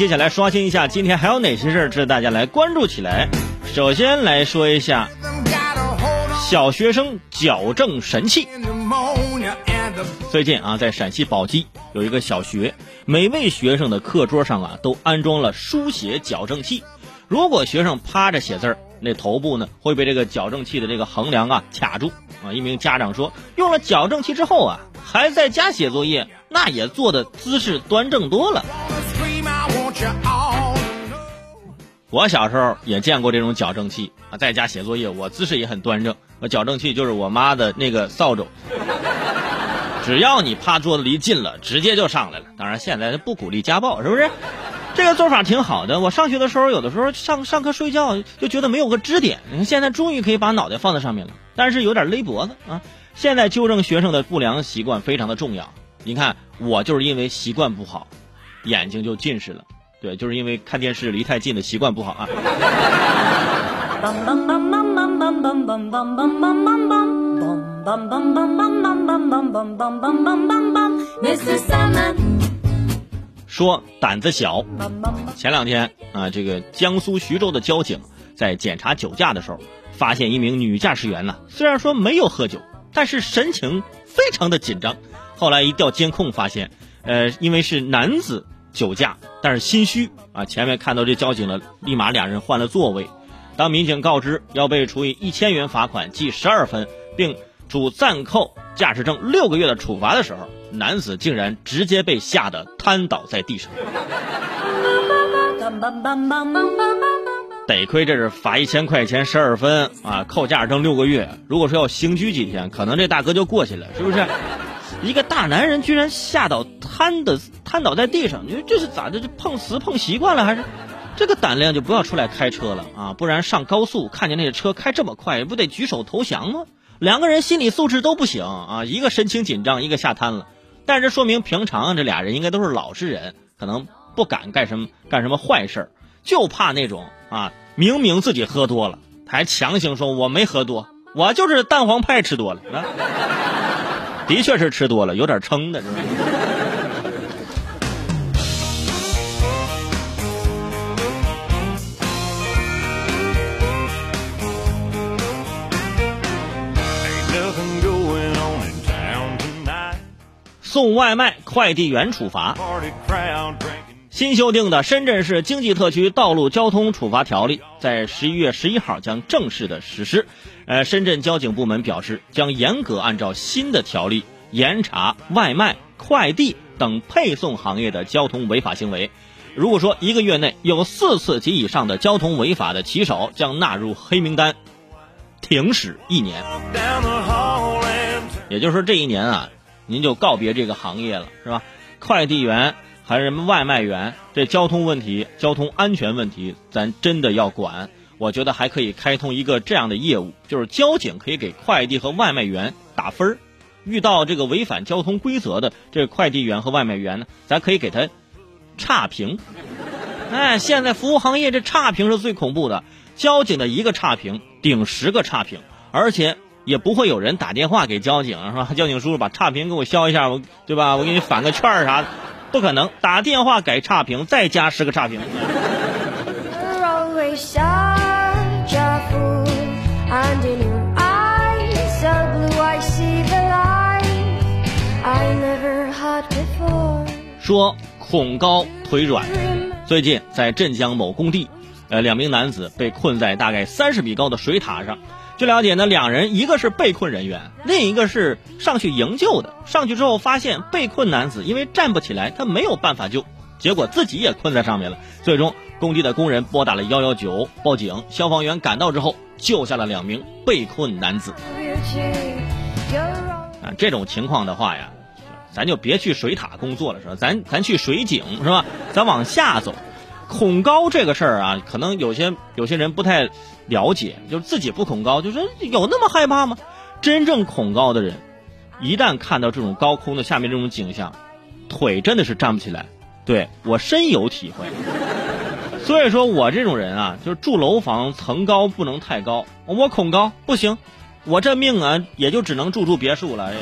接下来刷新一下，今天还有哪些事儿值得大家来关注起来？首先来说一下小学生矫正神器。最近啊，在陕西宝鸡有一个小学，每位学生的课桌上啊都安装了书写矫正器。如果学生趴着写字儿，那头部呢会被这个矫正器的这个横梁啊卡住啊。一名家长说，用了矫正器之后啊，孩子在家写作业那也做的姿势端正多了。我小时候也见过这种矫正器啊，在家写作业我姿势也很端正。那矫正器就是我妈的那个扫帚，只要你趴桌子离近了，直接就上来了。当然现在不鼓励家暴，是不是？这个做法挺好的。我上学的时候，有的时候上上课睡觉就觉得没有个支点你，现在终于可以把脑袋放在上面了，但是有点勒脖子啊。现在纠正学生的不良习惯非常的重要。你看，我就是因为习惯不好，眼睛就近视了。对，就是因为看电视离太近的习惯不好啊。说胆子小。前两天啊，这个江苏徐州的交警在检查酒驾的时候，发现一名女驾驶员呢，虽然说没有喝酒，但是神情非常的紧张。后来一调监控发现，呃，因为是男子。酒驾，但是心虚啊！前面看到这交警了，立马俩人换了座位。当民警告知要被处以一千元罚款、记十二分，并处暂扣驾驶证六个月的处罚的时候，男子竟然直接被吓得瘫倒在地上。得亏这是罚一千块钱、十二分啊，扣驾驶证六个月。如果说要刑拘几天，可能这大哥就过去了，是不是？一个大男人居然吓倒瘫的瘫倒在地上，你说这是咋的？这碰瓷碰习惯了还是？这个胆量就不要出来开车了啊！不然上高速看见那个车开这么快，不得举手投降吗？两个人心理素质都不行啊！一个神情紧张，一个吓瘫了。但是说明平常这俩人应该都是老实人，可能不敢干什么干什么坏事就怕那种啊，明明自己喝多了，还强行说我没喝多，我就是蛋黄派吃多了。的确是吃多了，有点撑的，是吧？送外卖快递员处罚。新修订的《深圳市经济特区道路交通处罚条例》在十一月十一号将正式的实施。呃，深圳交警部门表示，将严格按照新的条例严查外卖、快递等配送行业的交通违法行为。如果说一个月内有四次及以上的交通违法的骑手，将纳入黑名单，停驶一年。也就是说，这一年啊，您就告别这个行业了，是吧？快递员。还是什么外卖员？这交通问题、交通安全问题，咱真的要管。我觉得还可以开通一个这样的业务，就是交警可以给快递和外卖员打分儿。遇到这个违反交通规则的这快递员和外卖员呢，咱可以给他差评。哎，现在服务行业这差评是最恐怖的，交警的一个差评顶十个差评，而且也不会有人打电话给交警是吧？交警叔叔把差评给我消一下，我对吧？我给你返个券儿啥的。不可能打电话改差评，再加十个差评。说恐高腿软，最近在镇江某工地，呃，两名男子被困在大概三十米高的水塔上。据了解呢，两人一个是被困人员，另一个是上去营救的。上去之后发现被困男子因为站不起来，他没有办法救，结果自己也困在上面了。最终，工地的工人拨打了幺幺九报警，消防员赶到之后救下了两名被困男子。啊，这种情况的话呀，咱就别去水塔工作了，是吧？咱咱去水井，是吧？咱往下走。恐高这个事儿啊，可能有些有些人不太了解，就是自己不恐高，就说有那么害怕吗？真正恐高的人，一旦看到这种高空的下面这种景象，腿真的是站不起来。对我深有体会。所以说我这种人啊，就是住楼房层高不能太高，我恐高不行，我这命啊也就只能住住别墅了。哎呀